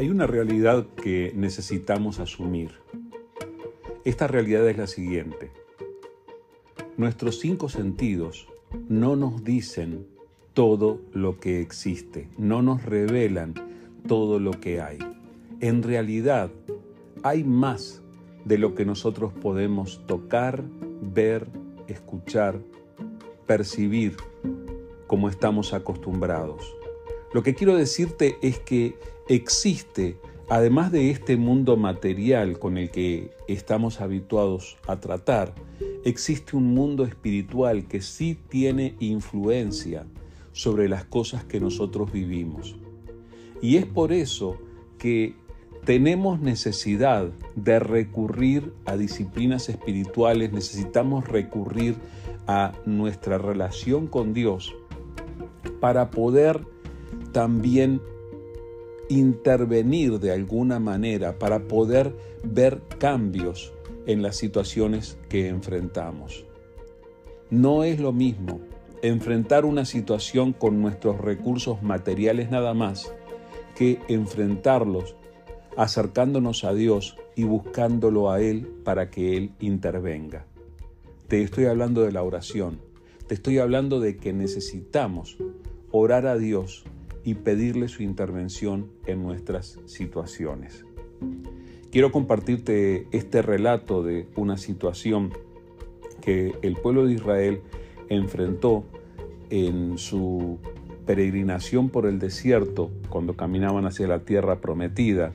Hay una realidad que necesitamos asumir. Esta realidad es la siguiente. Nuestros cinco sentidos no nos dicen todo lo que existe, no nos revelan todo lo que hay. En realidad hay más de lo que nosotros podemos tocar, ver, escuchar, percibir como estamos acostumbrados. Lo que quiero decirte es que existe, además de este mundo material con el que estamos habituados a tratar, existe un mundo espiritual que sí tiene influencia sobre las cosas que nosotros vivimos. Y es por eso que tenemos necesidad de recurrir a disciplinas espirituales, necesitamos recurrir a nuestra relación con Dios para poder también intervenir de alguna manera, para poder ver cambios en las situaciones que enfrentamos. No es lo mismo enfrentar una situación con nuestros recursos materiales nada más que enfrentarlos acercándonos a Dios y buscándolo a Él para que Él intervenga. Te estoy hablando de la oración, te estoy hablando de que necesitamos orar a Dios y pedirle su intervención en nuestras situaciones. Quiero compartirte este relato de una situación que el pueblo de Israel enfrentó en su peregrinación por el desierto cuando caminaban hacia la tierra prometida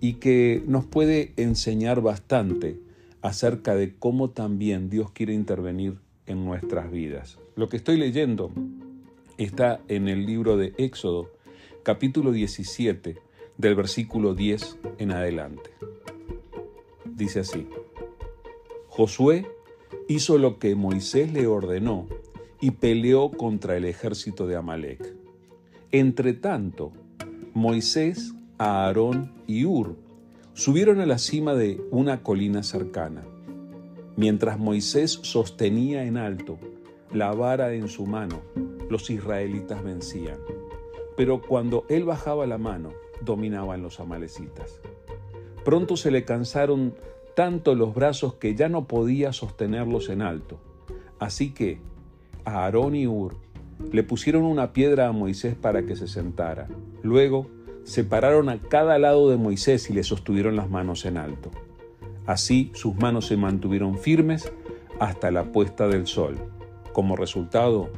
y que nos puede enseñar bastante acerca de cómo también Dios quiere intervenir en nuestras vidas. Lo que estoy leyendo está en el libro de Éxodo, capítulo 17, del versículo 10 en adelante. Dice así, Josué hizo lo que Moisés le ordenó y peleó contra el ejército de Amalek. Entre tanto, Moisés Aarón y Ur subieron a la cima de una colina cercana. Mientras Moisés sostenía en alto la vara en su mano, los israelitas vencían. Pero cuando él bajaba la mano, dominaban los amalecitas. Pronto se le cansaron tanto los brazos que ya no podía sostenerlos en alto. Así que a Aarón y Ur le pusieron una piedra a Moisés para que se sentara. Luego separaron a cada lado de Moisés y le sostuvieron las manos en alto. Así sus manos se mantuvieron firmes hasta la puesta del sol. Como resultado,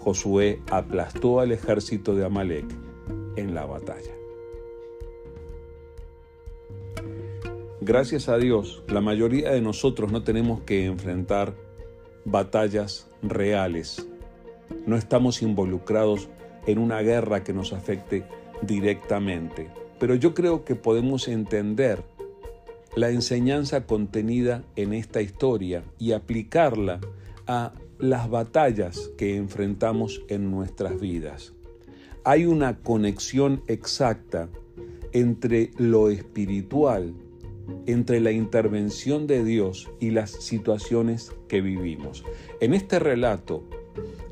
Josué aplastó al ejército de Amalek en la batalla. Gracias a Dios, la mayoría de nosotros no tenemos que enfrentar batallas reales. No estamos involucrados en una guerra que nos afecte directamente. Pero yo creo que podemos entender la enseñanza contenida en esta historia y aplicarla a las batallas que enfrentamos en nuestras vidas. Hay una conexión exacta entre lo espiritual, entre la intervención de Dios y las situaciones que vivimos. En este relato,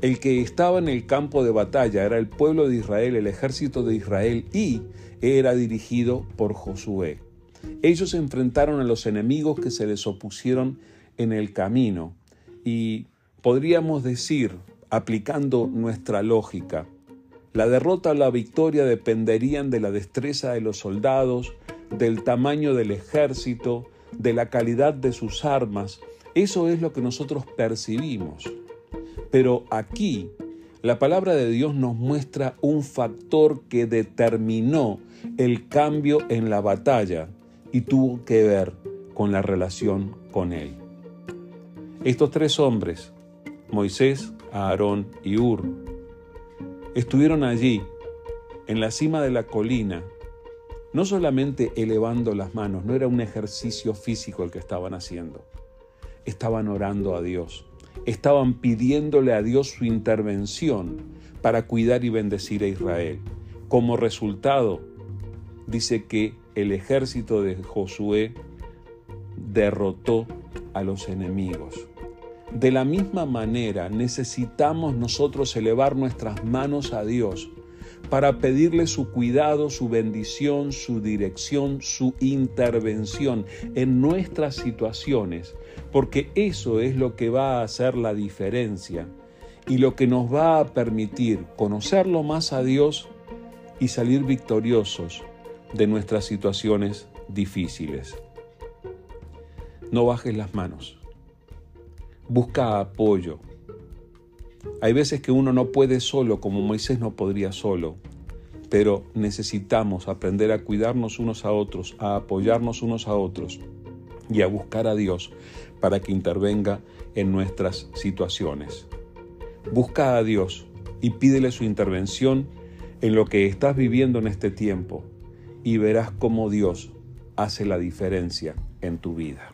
el que estaba en el campo de batalla era el pueblo de Israel, el ejército de Israel, y era dirigido por Josué. Ellos enfrentaron a los enemigos que se les opusieron en el camino y podríamos decir, aplicando nuestra lógica, la derrota o la victoria dependerían de la destreza de los soldados, del tamaño del ejército, de la calidad de sus armas. Eso es lo que nosotros percibimos. Pero aquí la palabra de Dios nos muestra un factor que determinó el cambio en la batalla y tuvo que ver con la relación con Él. Estos tres hombres, Moisés, Aarón y Ur, estuvieron allí, en la cima de la colina, no solamente elevando las manos, no era un ejercicio físico el que estaban haciendo, estaban orando a Dios estaban pidiéndole a Dios su intervención para cuidar y bendecir a Israel. Como resultado, dice que el ejército de Josué derrotó a los enemigos. De la misma manera necesitamos nosotros elevar nuestras manos a Dios para pedirle su cuidado, su bendición, su dirección, su intervención en nuestras situaciones, porque eso es lo que va a hacer la diferencia y lo que nos va a permitir conocerlo más a Dios y salir victoriosos de nuestras situaciones difíciles. No bajes las manos. Busca apoyo. Hay veces que uno no puede solo, como Moisés no podría solo, pero necesitamos aprender a cuidarnos unos a otros, a apoyarnos unos a otros y a buscar a Dios para que intervenga en nuestras situaciones. Busca a Dios y pídele su intervención en lo que estás viviendo en este tiempo y verás cómo Dios hace la diferencia en tu vida.